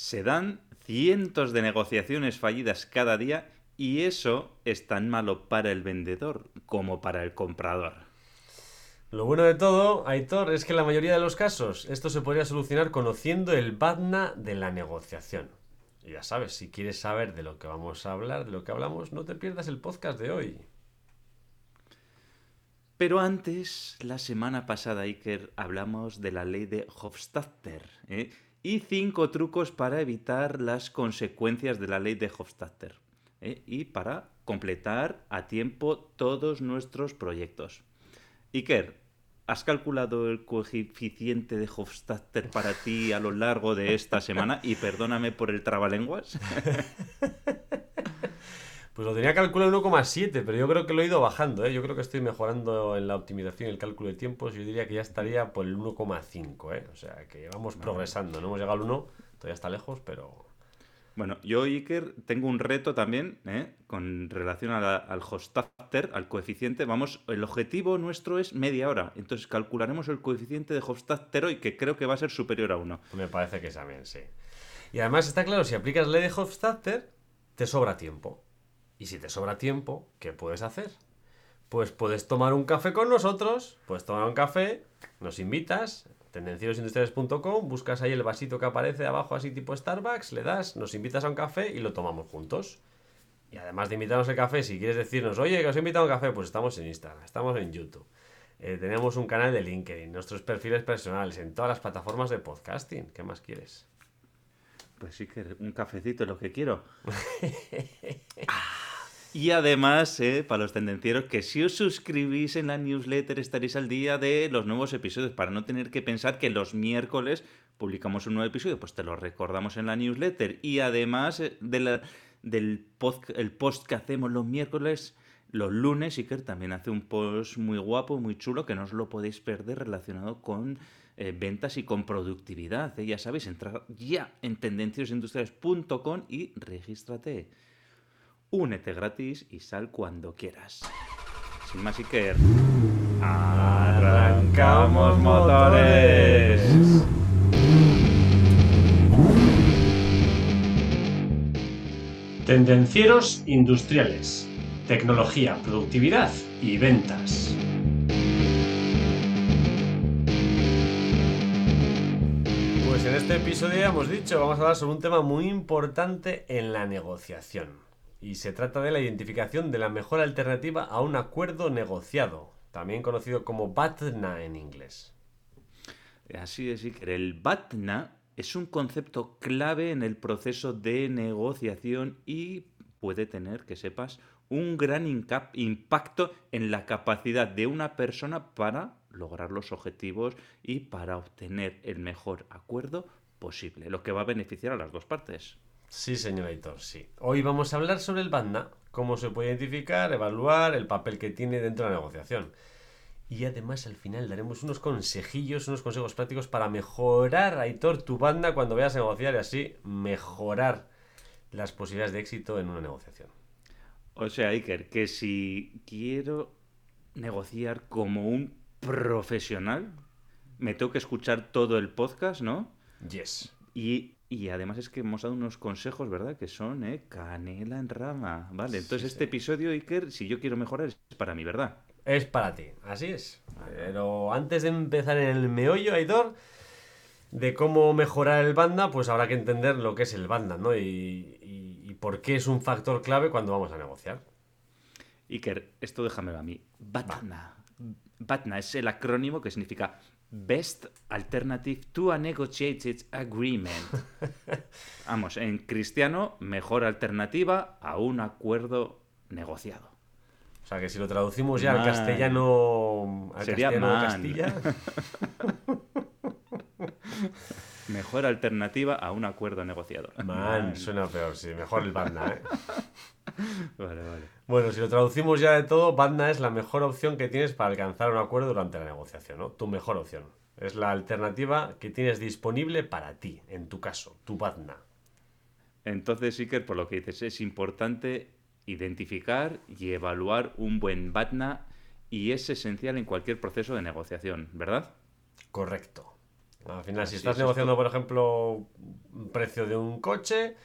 Se dan cientos de negociaciones fallidas cada día y eso es tan malo para el vendedor como para el comprador. Lo bueno de todo, Aitor, es que en la mayoría de los casos esto se podría solucionar conociendo el BADNA de la negociación. Y ya sabes, si quieres saber de lo que vamos a hablar, de lo que hablamos, no te pierdas el podcast de hoy. Pero antes, la semana pasada, Iker, hablamos de la ley de Hofstadter ¿eh? Y cinco trucos para evitar las consecuencias de la ley de Hofstadter ¿eh? y para completar a tiempo todos nuestros proyectos. Iker, ¿has calculado el coeficiente de Hofstadter para ti a lo largo de esta semana? Y perdóname por el trabalenguas. Pues lo tenía calculado en 1,7, pero yo creo que lo he ido bajando. ¿eh? Yo creo que estoy mejorando en la optimización y el cálculo de tiempos. Yo diría que ya estaría por el 1,5. ¿eh? O sea, que vamos progresando. No hemos llegado al 1, todavía está lejos, pero... Bueno, yo, Iker, tengo un reto también ¿eh? con relación al Hofstadter, al coeficiente. Vamos, el objetivo nuestro es media hora. Entonces calcularemos el coeficiente de Hofstadter hoy, que creo que va a ser superior a 1. Me parece que también, sí. Y además está claro, si aplicas la ley de Hofstadter, te sobra tiempo. Y si te sobra tiempo, ¿qué puedes hacer? Pues puedes tomar un café con nosotros, puedes tomar un café, nos invitas, tendenciosindustriales.com, buscas ahí el vasito que aparece abajo así tipo Starbucks, le das, nos invitas a un café y lo tomamos juntos. Y además de invitarnos el café, si quieres decirnos, oye, que os he invitado a un café, pues estamos en Instagram, estamos en YouTube. Eh, tenemos un canal de LinkedIn, nuestros perfiles personales, en todas las plataformas de podcasting. ¿Qué más quieres? Pues sí que un cafecito es lo que quiero. Y además, eh, para los tendencieros, que si os suscribís en la newsletter estaréis al día de los nuevos episodios, para no tener que pensar que los miércoles publicamos un nuevo episodio, pues te lo recordamos en la newsletter. Y además eh, del post, el post que hacemos los miércoles, los lunes, Iker también hace un post muy guapo, muy chulo, que no os lo podéis perder relacionado con eh, ventas y con productividad. Ya sabéis, entrar ya en tendenciosindustriales.com y regístrate. Únete gratis y sal cuando quieras. Sin más, Iker. ¡Arrancamos motores! Tendencieros industriales. Tecnología, productividad y ventas. Pues en este episodio ya hemos dicho, vamos a hablar sobre un tema muy importante en la negociación y se trata de la identificación de la mejor alternativa a un acuerdo negociado, también conocido como BATNA en inglés. Así es, el BATNA es un concepto clave en el proceso de negociación y puede tener, que sepas, un gran impacto en la capacidad de una persona para lograr los objetivos y para obtener el mejor acuerdo posible, lo que va a beneficiar a las dos partes. Sí, señor Aitor, sí. Hoy vamos a hablar sobre el BANDA, cómo se puede identificar, evaluar, el papel que tiene dentro de la negociación. Y además al final daremos unos consejillos, unos consejos prácticos para mejorar, Aitor, tu banda cuando vayas a negociar y así mejorar las posibilidades de éxito en una negociación. O sea, Iker, que si quiero negociar como un profesional, me tengo que escuchar todo el podcast, ¿no? Yes. Y y además es que hemos dado unos consejos, ¿verdad? Que son, ¿eh? Canela en rama. Vale, entonces este episodio, Iker, si yo quiero mejorar, es para mí, ¿verdad? Es para ti, así es. Pero antes de empezar en el meollo, Aitor, de cómo mejorar el banda, pues habrá que entender lo que es el banda, ¿no? Y, por qué es un factor clave cuando vamos a negociar. Iker, esto déjamelo a mí. Batna. Batna es el acrónimo que significa Best Alternative to a Negotiated Agreement. Vamos, en cristiano, mejor alternativa a un acuerdo negociado. O sea que si lo traducimos ya al castellano. Al Sería castellano Castilla. mejor alternativa a un acuerdo negociado. Man, suena peor, sí. Mejor el banda, ¿eh? vale, vale. Bueno, si lo traducimos ya de todo, banda es la mejor opción que tienes para alcanzar un acuerdo durante la negociación, ¿no? Tu mejor opción. Es la alternativa que tienes disponible para ti, en tu caso, tu banda. Entonces, Iker, por lo que dices, es importante identificar y evaluar un buen BATNA y es esencial en cualquier proceso de negociación, ¿verdad? Correcto. Al final, si estás es negociando, esto. por ejemplo, un precio de un coche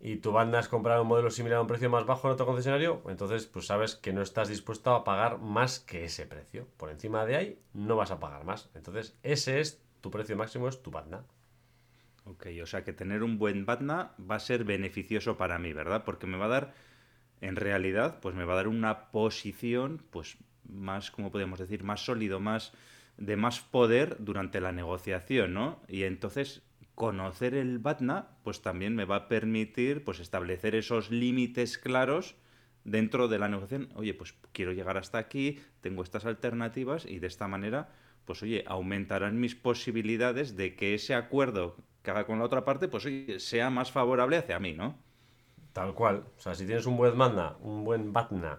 y tu banda es comprar un modelo similar a un precio más bajo en otro concesionario, entonces pues sabes que no estás dispuesto a pagar más que ese precio. Por encima de ahí no vas a pagar más. Entonces, ese es tu precio máximo, es tu banda. Ok, o sea que tener un buen BATNA va a ser beneficioso para mí, ¿verdad? Porque me va a dar, en realidad, pues me va a dar una posición, pues más, como podemos decir, más sólido, más de más poder durante la negociación, ¿no? Y entonces conocer el BATNA, pues también me va a permitir, pues establecer esos límites claros dentro de la negociación. Oye, pues quiero llegar hasta aquí, tengo estas alternativas y de esta manera, pues oye, aumentarán mis posibilidades de que ese acuerdo que haga con la otra parte, pues sea más favorable hacia mí, ¿no? Tal cual. O sea, si tienes un buen banda, un buen BATNA,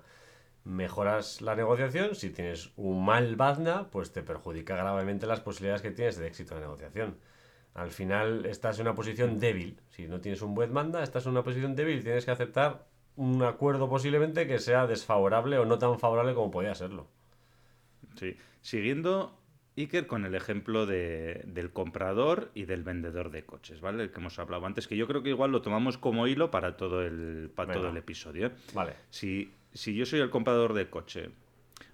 mejoras la negociación. Si tienes un mal BATNA, pues te perjudica gravemente las posibilidades que tienes de éxito la negociación. Al final estás en una posición débil. Si no tienes un buen banda, estás en una posición débil tienes que aceptar un acuerdo posiblemente que sea desfavorable o no tan favorable como podía serlo. Sí. Siguiendo, Iker, con el ejemplo de- del comprador y del vendedor de coches, ¿vale? El que hemos hablado antes, que yo creo que igual lo tomamos como hilo para todo el, para todo el episodio. ¿eh? Vale. Si, si yo soy el comprador de coche,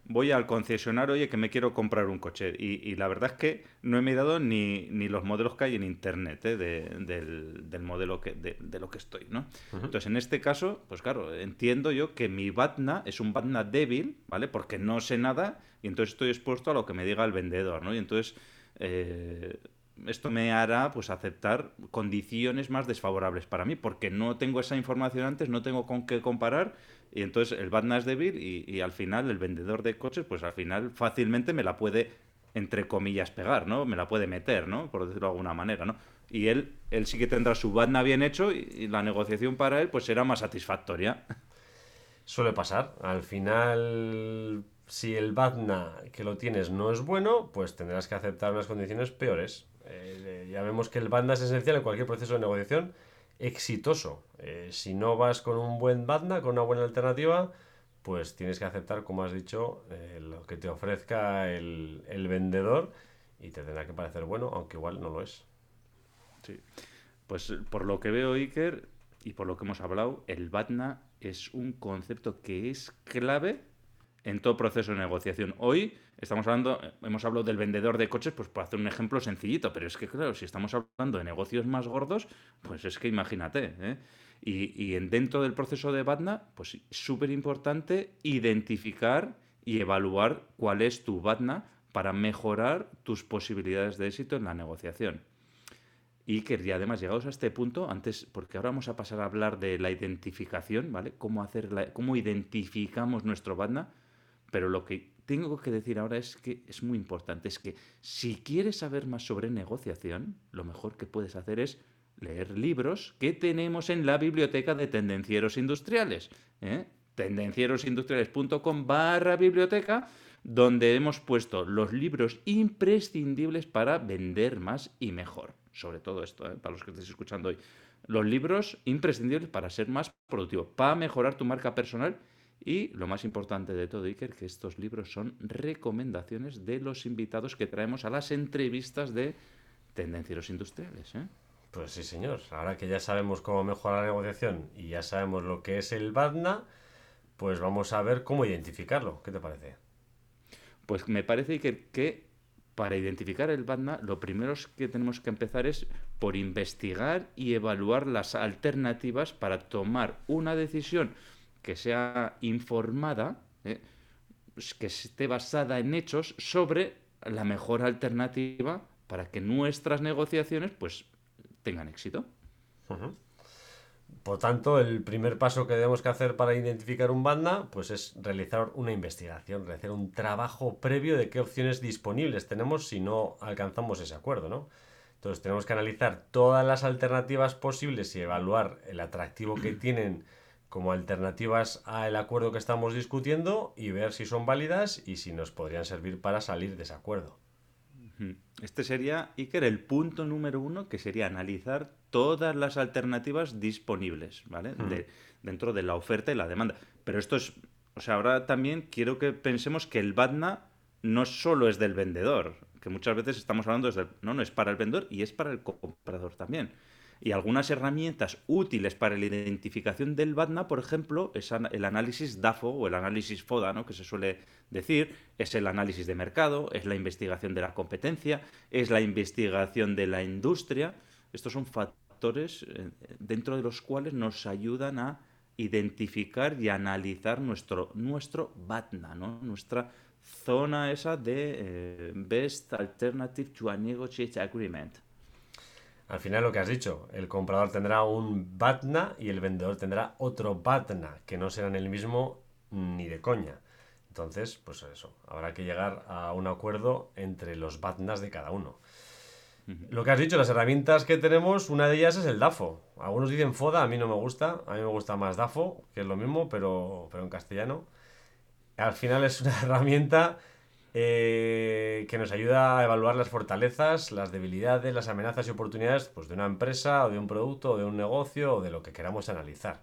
voy al concesionario, oye, que me quiero comprar un coche. Y, y la verdad es que no he mirado ni, ni los modelos que hay en internet ¿eh? de- del, del modelo que, de, de lo que estoy, ¿no? Entonces, en este caso, pues claro, entiendo yo que mi BATNA es un BATNA débil, ¿vale? Porque no sé nada y entonces estoy expuesto a lo que me diga el vendedor, ¿no? Y entonces... eh, esto me hará pues aceptar condiciones más desfavorables para mí porque no tengo esa información antes, no tengo con qué comparar y entonces el BATNA es débil y, y al final el vendedor de coches pues al final fácilmente me la puede entre comillas pegar, ¿no? Me la puede meter, ¿no? Por decirlo de alguna manera, ¿no? Y él, él sí que tendrá su BATNA bien hecho y, la negociación para él pues será más satisfactoria. Suele pasar. Al final, si el BATNA que lo tienes no es bueno, pues tendrás que aceptar unas condiciones peores. Eh, ya vemos que el BATNA es esencial en cualquier proceso de negociación exitoso. Eh, si no vas con un buen BATNA, con una buena alternativa, pues tienes que aceptar, como has dicho, eh, lo que te ofrezca el, el vendedor y te tendrá que parecer bueno, aunque igual no lo es. Sí. Pues por lo que veo, Iker, y por lo que hemos hablado, el BATNA es un concepto que es clave en todo proceso de negociación. Hoy estamos hablando, hemos hablado del vendedor de coches, pues por hacer un ejemplo sencillito, pero es que claro, si estamos hablando de negocios más gordos, pues es que imagínate, ¿eh? Y, y en, dentro del proceso de BATNA, pues es súper importante identificar y evaluar cuál es tu BATNA para mejorar tus posibilidades de éxito en la negociación. Y que y además, llegados a este punto, antes, porque ahora vamos a pasar a hablar de la identificación, ¿vale? Cómo, hacer cómo identificamos nuestro BATNA, pero lo que tengo que decir ahora es que es muy importante, es que si quieres saber más sobre negociación, lo mejor que puedes hacer es leer libros que tenemos en la biblioteca de Tendencieros Industriales. ¿eh? Tendencierosindustriales.com barra biblioteca, donde hemos puesto los libros imprescindibles para vender más y mejor. Sobre todo esto, ¿eh? para los que estéis escuchando hoy. Los libros imprescindibles para ser más productivo, para mejorar tu marca personal y lo más importante de todo, Iker, que estos libros son recomendaciones de los invitados que traemos a las entrevistas de Tendencieros Industriales. ¿eh? Pues sí, señor. Ahora que ya sabemos cómo mejorar la negociación y ya sabemos lo que es el BATNA, pues vamos a ver cómo identificarlo. ¿Qué te parece? Pues me parece que, que para identificar el BATNA, lo primero que tenemos que empezar es por investigar y evaluar las alternativas para tomar una decisión que sea informada, ¿eh? pues que esté basada en hechos sobre la mejor alternativa para que nuestras negociaciones pues tengan éxito. Por tanto, el primer paso que debemos que hacer para identificar un BATNA, pues es realizar una investigación, realizar un trabajo previo de qué opciones disponibles tenemos si no alcanzamos ese acuerdo, ¿no? Entonces tenemos que analizar todas las alternativas posibles y evaluar el atractivo que tienen como alternativas al acuerdo que estamos discutiendo y ver si son válidas y si nos podrían servir para salir de ese acuerdo. Este sería, Iker, el punto número uno, que sería analizar todas las alternativas disponibles, ¿vale? De- dentro de la oferta y la demanda. Pero esto es, o sea, ahora también quiero que pensemos que el BATNA no solo es del vendedor, que muchas veces estamos hablando desde, no, no, es para el vendedor y es para el comprador también. Y algunas herramientas útiles para la identificación del BATNA, por ejemplo, es el análisis DAFO o el análisis FODA, ¿no? que se suele decir, es el análisis de mercado, es la investigación de la competencia, es la investigación de la industria. Estos son factores eh, dentro de los cuales nos ayudan a identificar y analizar nuestro, nuestro BATNA, ¿no? nuestra zona esa de eh, Best Alternative to a Negotiate Agreement. Al final lo que has dicho, el comprador tendrá un BATNA y el vendedor tendrá otro BATNA, que no serán el mismo ni de coña. Entonces, pues eso, habrá que llegar a un acuerdo entre los BATNAs de cada uno. Lo que has dicho, las herramientas que tenemos, una de ellas es el DAFO. Algunos dicen FODA, a mí no me gusta, a mí me gusta más DAFO, que es lo mismo, pero, pero en castellano. Al final es una herramienta eh, que nos ayuda a evaluar las fortalezas, las debilidades, las amenazas y oportunidades pues, de una empresa o de un producto o de un negocio o de lo que queramos analizar.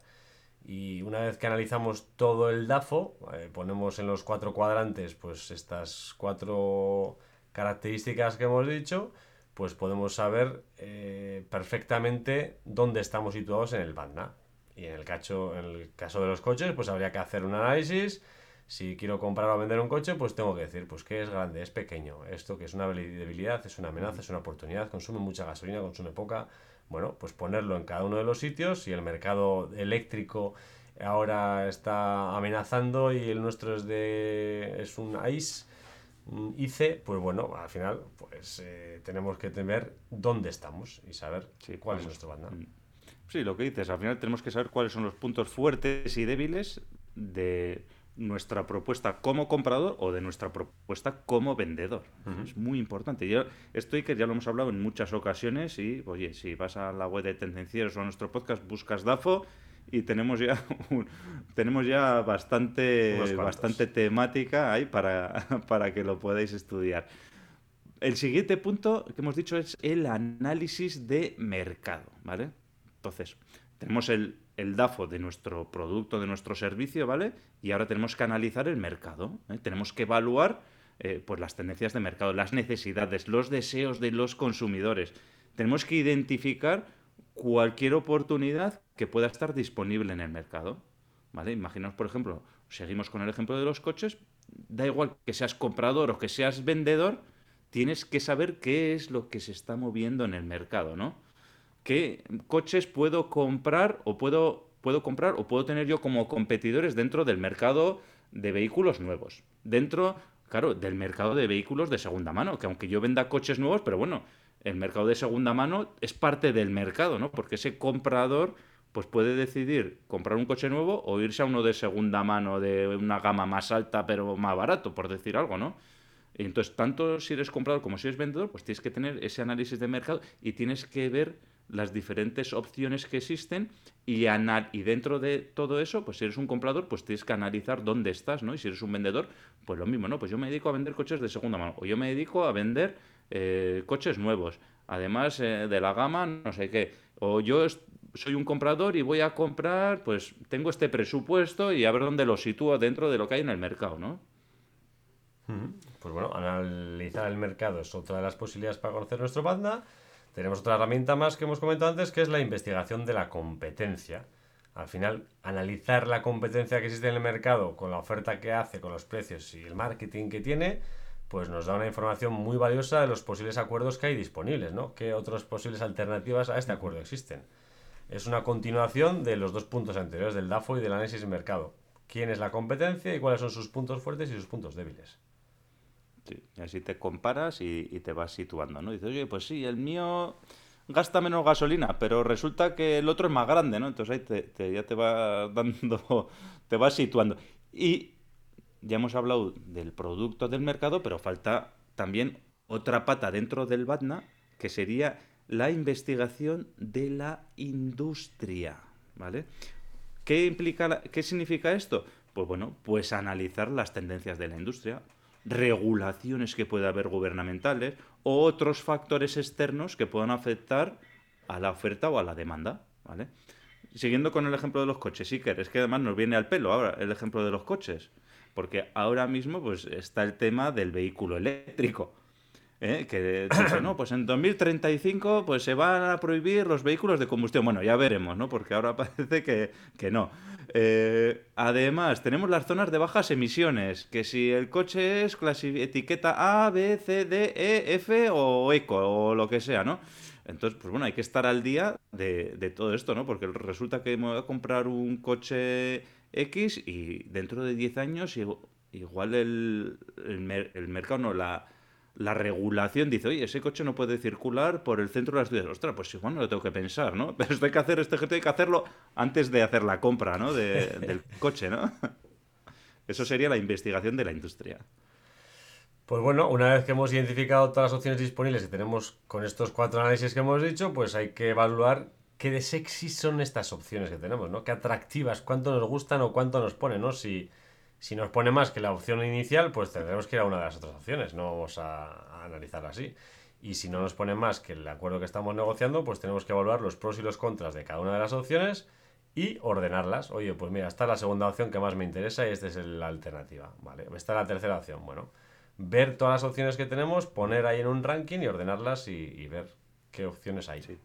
Y una vez que analizamos todo el DAFO, eh, ponemos en los cuatro cuadrantes pues estas cuatro características que hemos dicho, pues podemos saber eh, perfectamente dónde estamos situados en el BANDA. Y en el, cacho, en el caso de los coches, pues habría que hacer un análisis. Si quiero comprar o vender un coche, pues tengo que decir, pues que es grande, es pequeño, esto que es una debilidad, es una amenaza, es una oportunidad, consume mucha gasolina, consume poca. Bueno, pues ponerlo en cada uno de los sitios. Si el mercado eléctrico ahora está amenazando y el nuestro es de es un ICE, hice, pues bueno, al final pues eh, tenemos que ver dónde estamos y saber cuál es nuestro banda. Mm. Sí, lo que dices, al final tenemos que saber cuáles son los puntos fuertes y débiles de nuestra propuesta como comprador o de nuestra propuesta como vendedor. Es muy importante. Yo estoy que ya lo hemos hablado en muchas ocasiones y, oye, si vas a la web de Tendencieros o a nuestro podcast, buscas DAFO y tenemos ya tenemos ya bastante bastante temática ahí para, para que lo podáis estudiar. El siguiente punto que hemos dicho es el análisis de mercado, ¿vale? Entonces, tenemos el, el DAFO de nuestro producto, de nuestro servicio, ¿vale? Y ahora tenemos que analizar el mercado. ¿eh? Tenemos que evaluar eh, pues las tendencias de mercado, las necesidades, los deseos de los consumidores. Tenemos que identificar cualquier oportunidad que pueda estar disponible en el mercado. ¿Vale? Imaginaos, por ejemplo, seguimos con el ejemplo de los coches, da igual que seas comprador o que seas vendedor, tienes que saber qué es lo que se está moviendo en el mercado, ¿no? ¿Qué coches puedo comprar o puedo, puedo comprar o puedo tener yo como competidores dentro del mercado de vehículos nuevos? Dentro, claro, del mercado de vehículos de segunda mano, que aunque yo venda coches nuevos, pero bueno, el mercado de segunda mano es parte del mercado, ¿no? Porque ese comprador pues puede decidir comprar un coche nuevo o irse a uno de segunda mano de una gama más alta pero más barato, por decir algo, ¿no? Entonces, tanto si eres comprador como si eres vendedor, pues tienes que tener ese análisis de mercado y tienes que ver las diferentes opciones que existen y, y dentro de todo eso, pues si eres un comprador, pues tienes que analizar dónde estás, ¿no? Y si eres un vendedor, pues lo mismo, ¿no? Pues yo me dedico a vender coches de segunda mano o yo me dedico a vender eh, coches nuevos, además eh, de la gama, no sé qué, o yo soy un comprador y voy a comprar, pues tengo este presupuesto y a ver dónde lo sitúo dentro de lo que hay en el mercado, ¿no? Pues bueno, analizar el mercado es otra de las posibilidades para conocer nuestro banda. Tenemos otra herramienta más que hemos comentado antes, que es la investigación de la competencia. Al final, analizar la competencia que existe en el mercado con la oferta que hace, con los precios y el marketing que tiene, pues nos da una información muy valiosa de los posibles acuerdos que hay disponibles, ¿no? ¿Qué otras posibles alternativas a este acuerdo existen? Es una continuación de los dos puntos anteriores, del DAFO y del análisis de mercado. ¿Quién es la competencia y cuáles son sus puntos fuertes y sus puntos débiles? Sí, y así te comparas y, te vas situando, ¿no? Dices, oye, pues sí, el mío gasta menos gasolina, pero resulta que el otro es más grande, ¿no? Entonces ahí te, ya te va dando, te vas situando. Y ya hemos hablado del producto del mercado, pero falta también otra pata dentro del BATNA, que sería la investigación de la industria, ¿vale? ¿Qué implica, qué significa esto? Pues bueno, pues analizar las tendencias de la industria, regulaciones que pueda haber gubernamentales o otros factores externos que puedan afectar a la oferta o a la demanda, ¿vale? Siguiendo con el ejemplo de los coches, que es que además nos viene al pelo ahora el ejemplo de los coches porque ahora mismo pues, está el tema del vehículo eléctrico. ¿Eh? que dice, no, pues en 2035 pues se van a prohibir los vehículos de combustión. Bueno, ya veremos, ¿no? Porque ahora parece que, que no. Eh, además, tenemos las zonas de bajas emisiones, que si el coche es etiqueta A, B, C, D, E, F o eco o lo que sea, ¿no? Entonces, pues bueno, hay que estar al día de, de todo esto, ¿no? Porque resulta que me voy a comprar un coche X y dentro de 10 años igual el, el, el mercado no, la, la regulación dice, oye, ese coche no puede circular por el centro de la ciudad. Ostras, pues igual no lo tengo que pensar, ¿no? Pero esto hay que hacer, este hay que hacerlo antes de hacer la compra, ¿no? del coche, ¿no? Eso sería la investigación de la industria. Pues bueno, una vez que hemos identificado todas las opciones disponibles y tenemos con estos cuatro análisis que hemos dicho, pues hay que evaluar qué de sexy son estas opciones que tenemos, ¿no? Qué atractivas, cuánto nos gustan o cuánto nos ponen, ¿no? Si si nos pone más que la opción inicial, pues tendremos que ir a una de las otras opciones, no vamos a, analizarla así. Y si no nos pone más que el acuerdo que estamos negociando, pues tenemos que evaluar los pros y los contras de cada una de las opciones y ordenarlas. Oye, pues mira, esta es la segunda opción que más me interesa y esta es la alternativa. Vale, esta es la tercera opción. Bueno, ver todas las opciones que tenemos, poner ahí en un ranking y ordenarlas y, ver qué opciones hay. Sí.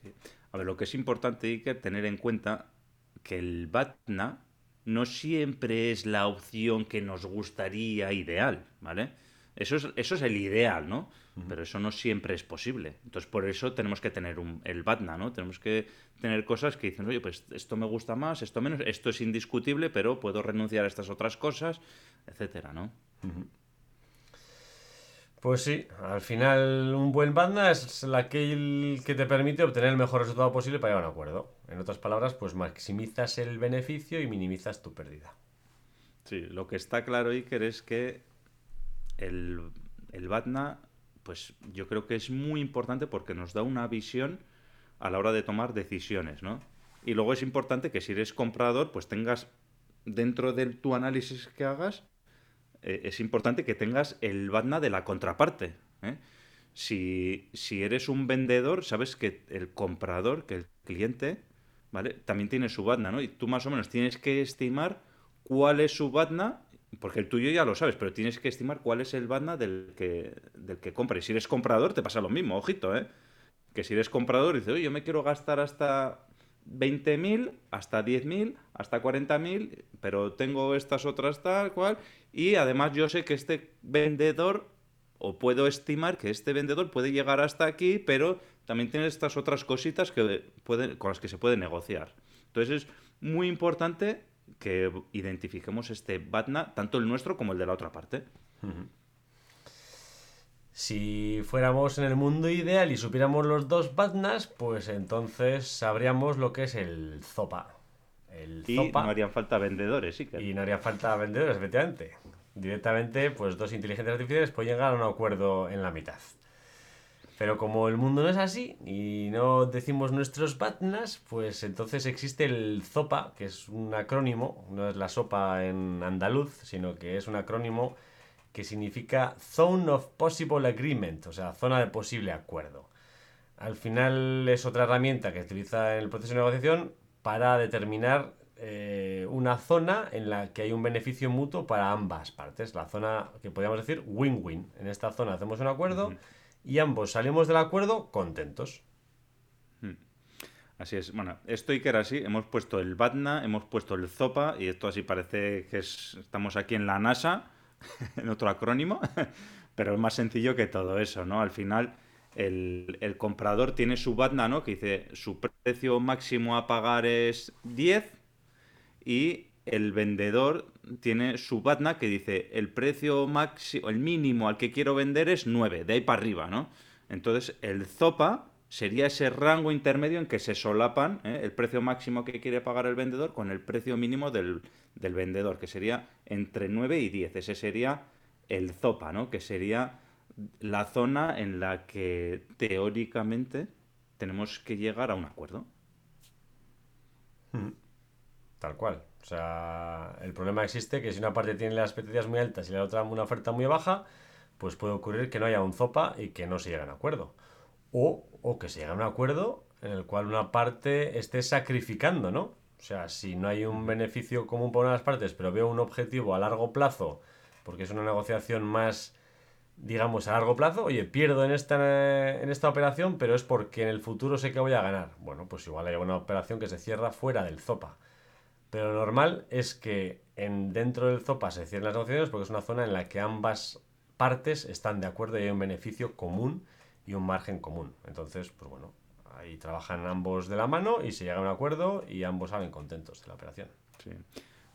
sí. A ver, lo que es importante, Iker, tener en cuenta que el BATNA no siempre es la opción que nos gustaría ideal, ¿vale? Eso es, eso es el ideal, ¿no? Pero eso no siempre es posible. Entonces, por eso tenemos que tener un, el BATNA, ¿no? Tenemos que tener cosas que dicen, oye, pues esto me gusta más, esto menos, esto es indiscutible, pero puedo renunciar a estas otras cosas, etcétera, ¿no? Pues sí, al final un buen banda es aquel que te permite obtener el mejor resultado posible para llegar a un acuerdo. En otras palabras, pues maximizas el beneficio y minimizas tu pérdida. Sí, lo que está claro, Iker, es que el, el BATNA, pues yo creo que es muy importante porque nos da una visión a la hora de tomar decisiones, ¿no? Y luego es importante que si eres comprador, pues tengas dentro de tu análisis que hagas, eh, es importante que tengas el BATNA de la contraparte. ¿eh? Si, si, eres un vendedor, sabes que el comprador, que el cliente, ¿vale? También tiene su BATNA, ¿no? Y tú más o menos tienes que estimar cuál es su BATNA, porque el tuyo ya lo sabes, pero tienes que estimar cuál es el BATNA del que, del que compra. Y si eres comprador, te pasa lo mismo, ojito, ¿eh? Que si eres comprador y dices, oye, yo me quiero gastar hasta 20.000, hasta 10.000, hasta 40.000, pero tengo estas otras tal cual, y además yo sé que este vendedor, o puedo estimar que este vendedor puede llegar hasta aquí, pero también tiene estas otras cositas que pueden, con las que se puede negociar. Entonces es muy importante que identifiquemos este BATNA, tanto el nuestro como el de la otra parte. Si fuéramos en el mundo ideal y supiéramos los dos BATNAs, pues entonces sabríamos lo que es el ZOPA. El y no harían falta vendedores, sí. Y no haría falta vendedores, efectivamente. Directamente, pues dos inteligencias artificiales pueden llegar a un acuerdo en la mitad. Pero como el mundo no es así y no decimos nuestros BATNAs, pues entonces existe el ZOPA, que es un acrónimo, no es la sopa en andaluz, sino que es un acrónimo que significa Zone of Possible Agreement, o sea, zona de posible acuerdo. Al final es otra herramienta que se utiliza en el proceso de negociación para determinar eh, una zona en la que hay un beneficio mutuo para ambas partes. La zona que podríamos decir win-win. En esta zona hacemos un acuerdo y ambos salimos del acuerdo contentos. Hmm. Así es. Bueno, esto y que era así. Hemos puesto el BATNA, hemos puesto el ZOPA y esto así parece que estamos aquí en la NASA en otro acrónimo, pero es más sencillo que todo eso, ¿no? Al final, el, comprador tiene su BATNA, ¿no? Que dice su precio máximo a pagar es 10 y el vendedor tiene su BATNA que dice el precio máximo, el mínimo al que quiero vender es 9, de ahí para arriba, ¿no? Entonces, el ZOPA sería ese rango intermedio en que se solapan ¿eh? el precio máximo que quiere pagar el vendedor con el precio mínimo del, vendedor, que sería entre 9 y 10. Ese sería el ZOPA, ¿no? Que sería la zona en la que teóricamente tenemos que llegar a un acuerdo. Hmm. Tal cual. O sea, el problema existe que si una parte tiene las expectativas muy altas y la otra una oferta muy baja, pues puede ocurrir que no haya un ZOPA y que no se llegue a un acuerdo o, que se llegue a un acuerdo en el cual una parte esté sacrificando, ¿no? O sea, si no hay un beneficio común por una de las partes, pero veo un objetivo a largo plazo, porque es una negociación más digamos, a largo plazo, oye, pierdo en esta, en esta operación, pero es porque en el futuro sé que voy a ganar. Bueno, pues igual hay una operación que se cierra fuera del ZOPA. Pero lo normal es que en, dentro del ZOPA se cierren las negociaciones porque es una zona en la que ambas partes están de acuerdo y hay un beneficio común y un margen común. Entonces, pues bueno, ahí trabajan ambos de la mano y se llega a un acuerdo y ambos salen contentos de la operación. Sí.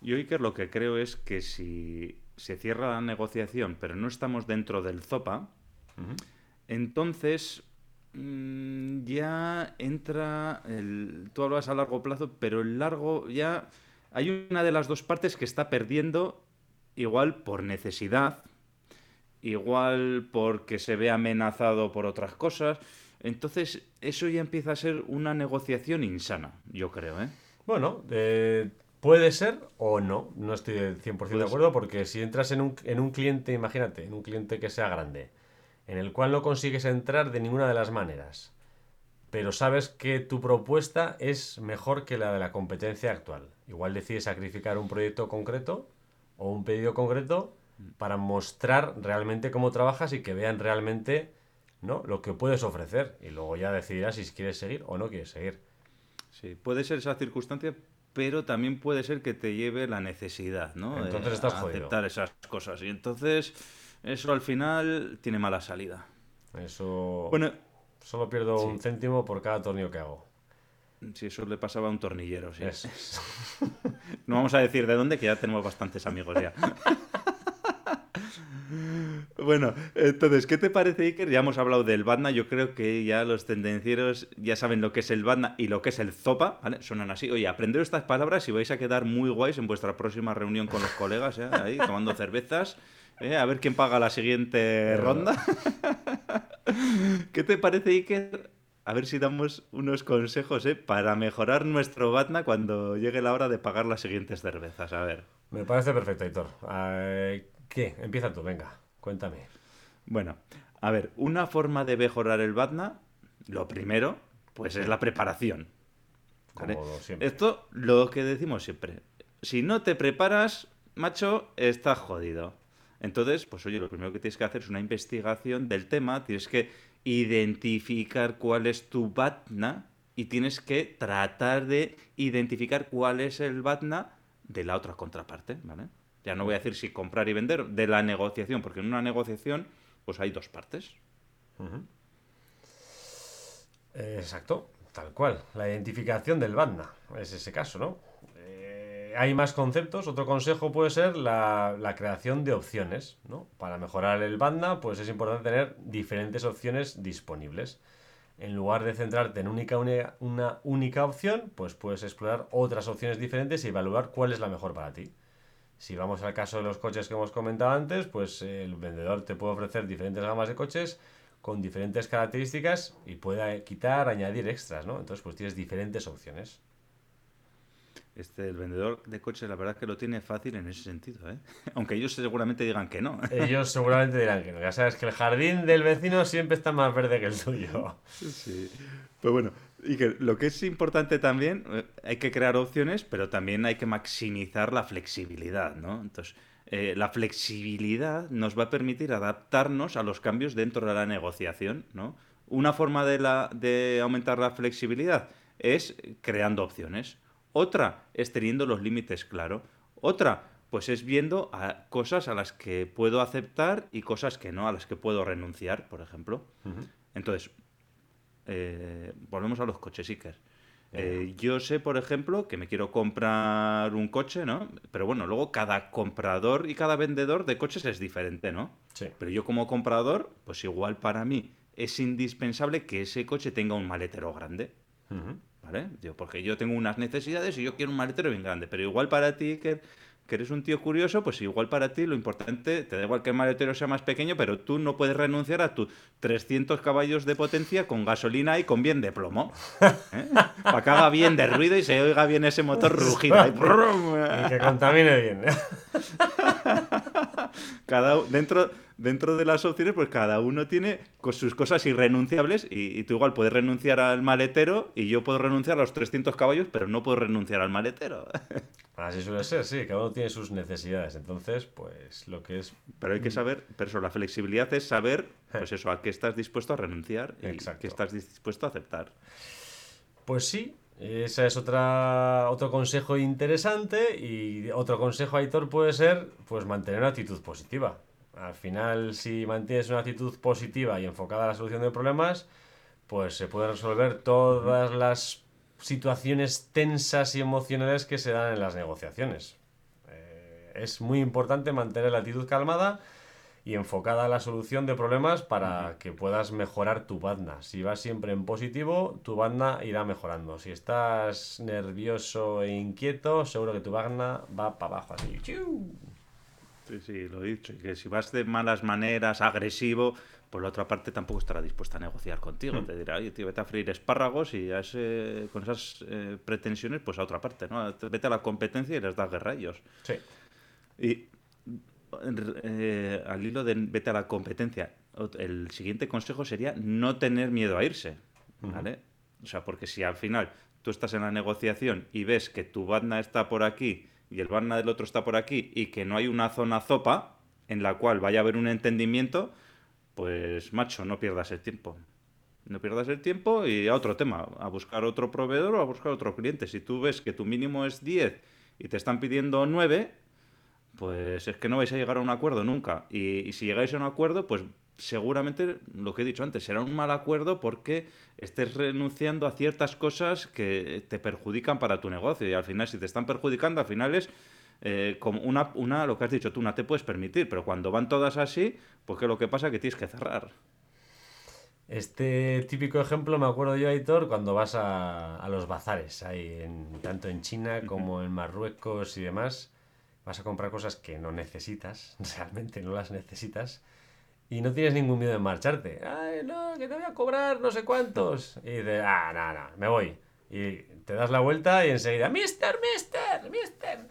Yo, Iker, lo que creo es que si se cierra la negociación, pero no estamos dentro del ZOPA, entonces mm, ya entra. El, tú hablas a largo plazo, pero el largo ya. Hay una de las dos partes que está perdiendo, igual por necesidad, igual porque se ve amenazado por otras cosas. Entonces, eso ya empieza a ser una negociación insana, yo creo, ¿eh? Bueno, eh, Puede ser o no, no estoy 100% de acuerdo porque si entras en un, en un cliente, imagínate, en un cliente que sea grande, en el cual no consigues entrar de ninguna de las maneras, pero sabes que tu propuesta es mejor que la de la competencia actual. Igual decides sacrificar un proyecto concreto o un pedido concreto para mostrar realmente cómo trabajas y que vean realmente ¿no? lo que puedes ofrecer y luego ya decidirás si quieres seguir o no quieres seguir. Sí, puede ser esa circunstancia, pero también puede ser que te lleve la necesidad, ¿no? Entonces estás jodido. aceptar esas cosas. Y entonces eso al final tiene mala salida. Eso. Bueno. Solo pierdo un céntimo por cada tornillo que hago. Si eso le pasaba a un tornillero, sí. no vamos a decir de dónde, que ya tenemos bastantes amigos ya. Bueno, entonces, ¿qué te parece, Iker? Ya hemos hablado del Badna. Yo creo que ya los tendencieros ya saben lo que es el Badna y lo que es el Zopa, ¿vale? Sonan así. Oye, aprender estas palabras y vais a quedar muy guays en vuestra próxima reunión con los colegas, ¿eh? Ahí, tomando cervezas. ¿eh? A ver quién paga la siguiente ronda. ¿Qué te parece, Iker? A ver si damos unos consejos, ¿eh? Para mejorar nuestro Badna cuando llegue la hora de pagar las siguientes cervezas. A ver. Me parece perfecto, Hitor. Eh, ¿Qué? Empieza tú, venga. Cuéntame. Bueno, a ver, una forma de mejorar el Batna, lo primero, pues es la preparación. Esto lo que decimos siempre. Si no te preparas, macho, estás jodido. Entonces, pues oye, lo primero que tienes que hacer es una investigación del tema, tienes que identificar cuál es tu Batna y tienes que tratar de identificar cuál es el Batna de la otra contraparte, ¿vale? ya no voy a decir si comprar y vender, de la negociación, porque en una negociación pues hay dos partes. exacto, tal cual. La identificación del banda, es ese caso, ¿no? Hay más conceptos. Otro consejo puede ser la, creación de opciones, ¿no? Para mejorar el banda, pues es importante tener diferentes opciones disponibles. En lugar de centrarte en única, una única opción, pues puedes explorar otras opciones diferentes y evaluar cuál es la mejor para ti. Si vamos al caso de los coches que hemos comentado antes, pues el vendedor te puede ofrecer diferentes gamas de coches con diferentes características y puede quitar, añadir extras, ¿no? Entonces, pues tienes diferentes opciones. Este, el vendedor de coches, la verdad es que lo tiene fácil en ese sentido, ¿eh? Aunque ellos seguramente digan que no. Ellos seguramente dirán que no. Ya sabes que el jardín del vecino siempre está más verde que el tuyo. Sí. Pues bueno, y que lo que es importante también, eh, hay que crear opciones, pero también hay que maximizar la flexibilidad, ¿no? Entonces, eh, la flexibilidad nos va a permitir adaptarnos a los cambios dentro de la negociación, ¿no? Una forma de, la, de aumentar la flexibilidad es creando opciones. Otra es teniendo los límites claros. Otra, pues es viendo a cosas a las que puedo aceptar y cosas que no, a las que puedo renunciar, por ejemplo. Entonces, eh, volvemos a los coches, Iker. Eh, yo sé, por ejemplo, que me quiero comprar un coche, ¿no? Pero bueno, luego cada comprador y cada vendedor de coches es diferente, ¿no? Sí. Pero yo como comprador, pues igual para mí es indispensable que ese coche tenga un maletero grande. Porque yo tengo unas necesidades y yo quiero un maletero bien grande. Pero igual para ti, que eres un tío curioso, pues igual para ti lo importante, te da igual que el maletero sea más pequeño, pero tú no puedes renunciar a tus 300 caballos de potencia con gasolina y con bien de plomo. ¿eh? Para que haga bien de ruido y se oiga bien ese motor rugido. y que contamine bien. Cada, dentro, dentro de las opciones, pues cada uno tiene sus cosas irrenunciables y, tú igual puedes renunciar al maletero y yo puedo renunciar a los 300 caballos, pero no puedo renunciar al maletero. Así suele ser, sí, cada uno tiene sus necesidades. Entonces, pues lo que es. Pero hay que saber, pero eso, la flexibilidad es saber, pues eso, a qué estás dispuesto a renunciar y Exacto. qué estás dispuesto a aceptar. Pues sí, ese es otra, otro consejo interesante. Y otro consejo, Aitor, puede ser pues mantener una actitud positiva. Al final, si mantienes una actitud positiva y enfocada a la solución de problemas, pues se pueden resolver todas las situaciones tensas y emocionales que se dan en las negociaciones. Eh, es muy importante mantener la actitud calmada y enfocada a la solución de problemas para que puedas mejorar tu banda. Si vas siempre en positivo, tu banda irá mejorando. Si estás nervioso e inquieto, seguro que tu banda va para abajo así. ¡Chiu! Sí, sí, lo he dicho. Y que si vas de malas maneras, agresivo, pues la otra parte tampoco estará dispuesta a negociar contigo. Te dirá, oye, tío, vete a freír espárragos y a ese- con esas eh, pretensiones, pues a otra parte, ¿no? Vete a la competencia y les das guerra a ellos. Sí. Y eh, al hilo de vete a la competencia, el siguiente consejo sería no tener miedo a irse, ¿vale? O sea, porque si al final tú estás en la negociación y ves que tu banda está por aquí y el banda del otro está por aquí y que no hay una zona zopa en la cual vaya a haber un entendimiento, pues macho, no pierdas el tiempo. No pierdas el tiempo y a otro tema, a buscar otro proveedor o a buscar otro cliente. Si tú ves que tu mínimo es 10 y te están pidiendo 9, pues es que no vais a llegar a un acuerdo nunca. Y si llegáis a un acuerdo, pues seguramente lo que he dicho antes será un mal acuerdo porque estés renunciando a ciertas cosas que te perjudican para tu negocio. Y al final, si te están perjudicando, al final es eh, como una, una, lo que has dicho tú, una te puedes permitir. Pero cuando van todas así, pues que lo que pasa es que tienes que cerrar. Este típico ejemplo me acuerdo yo, Aitor, cuando vas a, a los bazares, ahí en, tanto en China como en Marruecos y demás. Vas a comprar cosas que no necesitas, realmente no las necesitas, y no tienes ningún miedo en marcharte. Ay, no, que te voy a cobrar no sé cuántos. Y dices, ah, no, no, me voy. Y te das la vuelta y enseguida, Mister, Mister, Mister,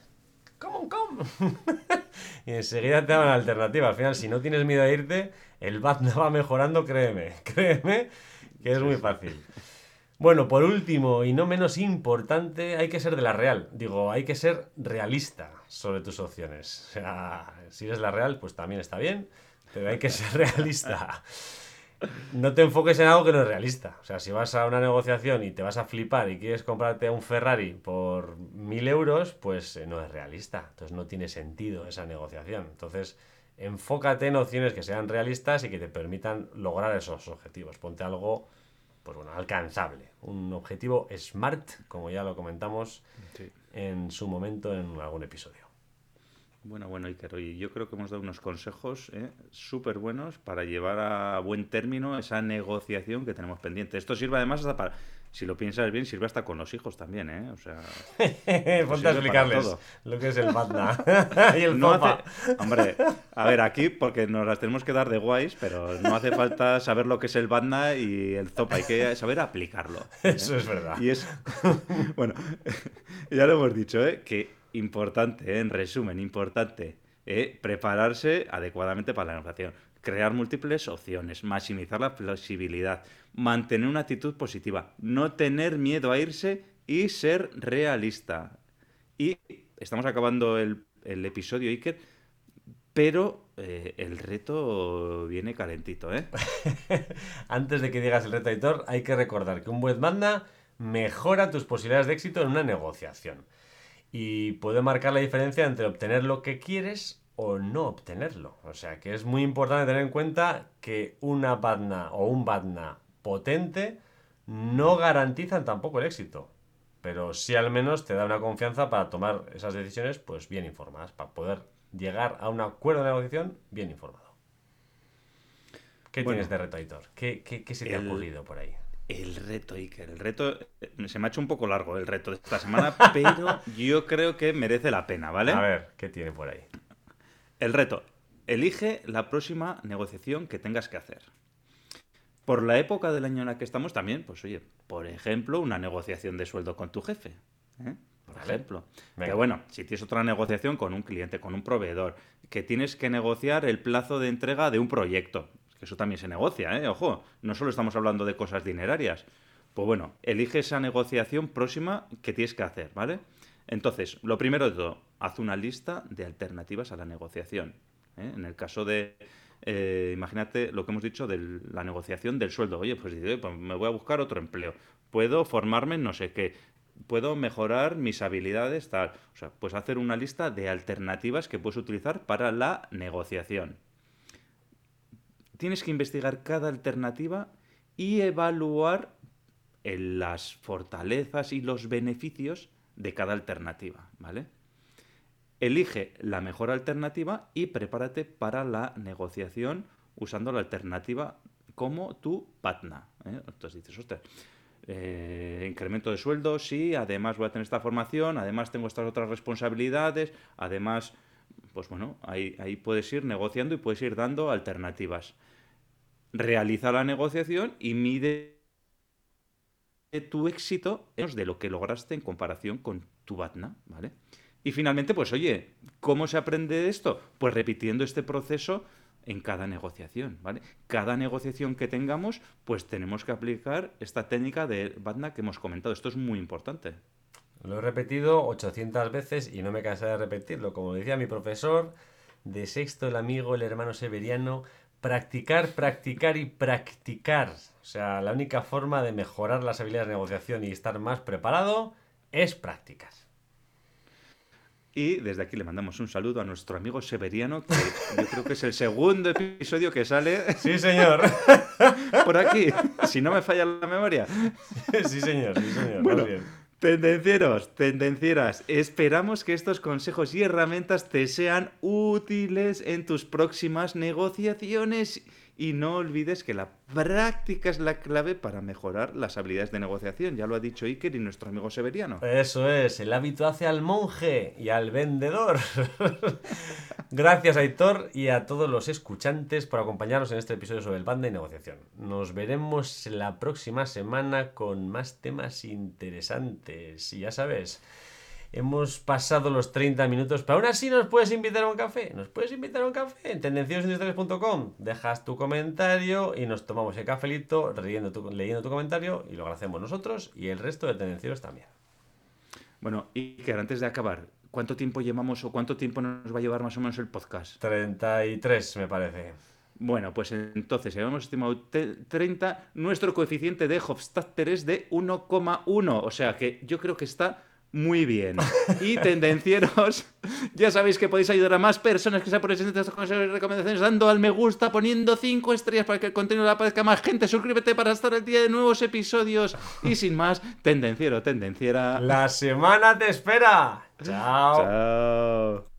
come on, come. y enseguida te dan la alternativa. Al final, si no tienes miedo a irte, el Batna va mejorando, créeme, créeme, que es muy fácil. Bueno, por último y no menos importante, hay que ser de la real. Digo, hay que ser realista sobre tus opciones. O sea, si eres la real, pues también está bien, pero hay que ser realista. No te enfoques en algo que no es realista. O sea, si vas a una negociación y te vas a flipar y quieres comprarte un Ferrari por mil euros, pues eh, no es realista. Entonces no tiene sentido esa negociación. Entonces, enfócate en opciones que sean realistas y que te permitan lograr esos objetivos. Ponte algo, pues bueno, alcanzable. Un objetivo smart, como ya lo comentamos en su momento en algún episodio. Bueno, bueno, Iker, y yo creo que hemos dado unos consejos ¿eh? súper buenos para llevar a buen término esa negociación que tenemos pendiente. Esto sirve además hasta para, si lo piensas bien, sirve hasta con los hijos también, ¿eh? O sea, Ponte a explicarles lo que es el Batna y el no hace, hombre, a ver, aquí porque nos las tenemos que dar de guays, pero no hace falta saber lo que es el banda y el zopa, hay que saber aplicarlo. ¿eh? Eso es verdad. Y es, bueno, ya lo hemos dicho, ¿eh? que importante, ¿eh? en resumen, importante, ¿eh? prepararse adecuadamente para la negociación, crear múltiples opciones, maximizar la flexibilidad, mantener una actitud positiva, no tener miedo a irse y ser realista. Y estamos acabando el, el episodio, Iker, pero eh, el reto viene calentito, ¿eh? Antes de que digas el reto editor, hay que recordar que un buen banda mejora tus posibilidades de éxito en una negociación. Y puede marcar la diferencia entre obtener lo que quieres o no obtenerlo. O sea que es muy importante tener en cuenta que una badna o un badna potente no garantizan tampoco el éxito. Pero sí al menos te da una confianza para tomar esas decisiones pues bien informadas, para poder llegar a un acuerdo de negociación bien informado. ¿Qué Bueno. tienes de reto, editor? ¿Qué, qué, qué se te El- ha ocurrido por ahí? El reto, Iker, el reto eh, se me ha hecho un poco largo el reto de esta semana, pero yo creo que merece la pena, ¿vale? A ver, ¿qué tiene por ahí? El reto, elige la próxima negociación que tengas que hacer. Por la época del año en la que estamos también, pues oye, por ejemplo, una negociación de sueldo con tu jefe. ¿eh? Por Vale. ejemplo. Venga. Que bueno, si tienes otra negociación con un cliente, con un proveedor, que tienes que negociar el plazo de entrega de un proyecto, eso también se negocia, ¿eh? Ojo, no solo estamos hablando de cosas dinerarias. Pues bueno, elige esa negociación próxima que tienes que hacer, ¿vale? Entonces, lo primero de todo, haz una lista de alternativas a la negociación. ¿eh? En el caso de, eh, imagínate lo que hemos dicho de la negociación del sueldo. Oye, pues, pues, me voy a buscar otro empleo. Puedo formarme en no sé qué. Puedo mejorar mis habilidades, tal. O sea, pues hacer una lista de alternativas que puedes utilizar para la negociación. Tienes que investigar cada alternativa y evaluar las fortalezas y los beneficios de cada alternativa, ¿vale? Elige la mejor alternativa y prepárate para la negociación usando la alternativa como tu patna. ¿eh? Entonces dices, ostras, eh, incremento de sueldo, sí, además voy a tener esta formación, además tengo estas otras responsabilidades, además, pues bueno, ahí puedes ir negociando y puedes ir dando alternativas. Realiza la negociación y mide tu éxito de lo que lograste en comparación con tu Batna, ¿vale? Y finalmente, pues oye, ¿cómo se aprende esto? Pues repitiendo este proceso en cada negociación, ¿vale? Cada negociación que tengamos, pues tenemos que aplicar esta técnica de Batna que hemos comentado. Esto es muy importante. Lo he repetido 800 veces y no me cansaré de repetirlo. Como decía mi profesor de sexto, el amigo, el hermano severiano, practicar, practicar y practicar. O sea, la única forma de mejorar las habilidades de negociación y estar más preparado es practicar. Y desde aquí le mandamos un saludo a nuestro amigo Severiano, que yo creo que es el segundo episodio que sale. Sí, señor. Por aquí, si no me falla la memoria. Sí, señor, sí, señor. Muy bien. Tendencieros, tendencieras, esperamos que estos consejos y herramientas te sean útiles en tus próximas negociaciones y no olvides que la práctica es la clave para mejorar las habilidades de negociación. Ya lo ha dicho Iker y nuestro amigo Severiano. Eso es, el hábito hace al monje y al vendedor. Gracias a Hitor y a todos los escuchantes por acompañarnos en este episodio sobre el banda y negociación. Nos veremos la próxima semana con más temas interesantes. Y ya sabes, hemos pasado los 30 minutos, pero aún así nos puedes invitar a un café. Nos puedes invitar a un café en tendenciosindustriales.com. Dejas tu comentario y nos tomamos el cafelito leyendo tu, leyendo tu comentario y lo hacemos nosotros y el resto de tendencieros también. Bueno, y que antes de acabar, ¿cuánto tiempo llevamos o cuánto tiempo nos va a llevar más o menos el podcast? 33, me parece. Bueno, pues entonces, hemos estimado 30, nuestro coeficiente de Hofstadter es de 1,1. O sea que yo creo que está muy bien. Y tendencieros, ya sabéis que podéis ayudar a más personas que se aprovechen de estas recomendaciones dando al me gusta, poniendo 5 estrellas para que el contenido le aparezca a más gente. Suscríbete para estar al día de nuevos episodios. Y sin más, tendenciero, tendenciera. La semana te espera. Chao. Chao.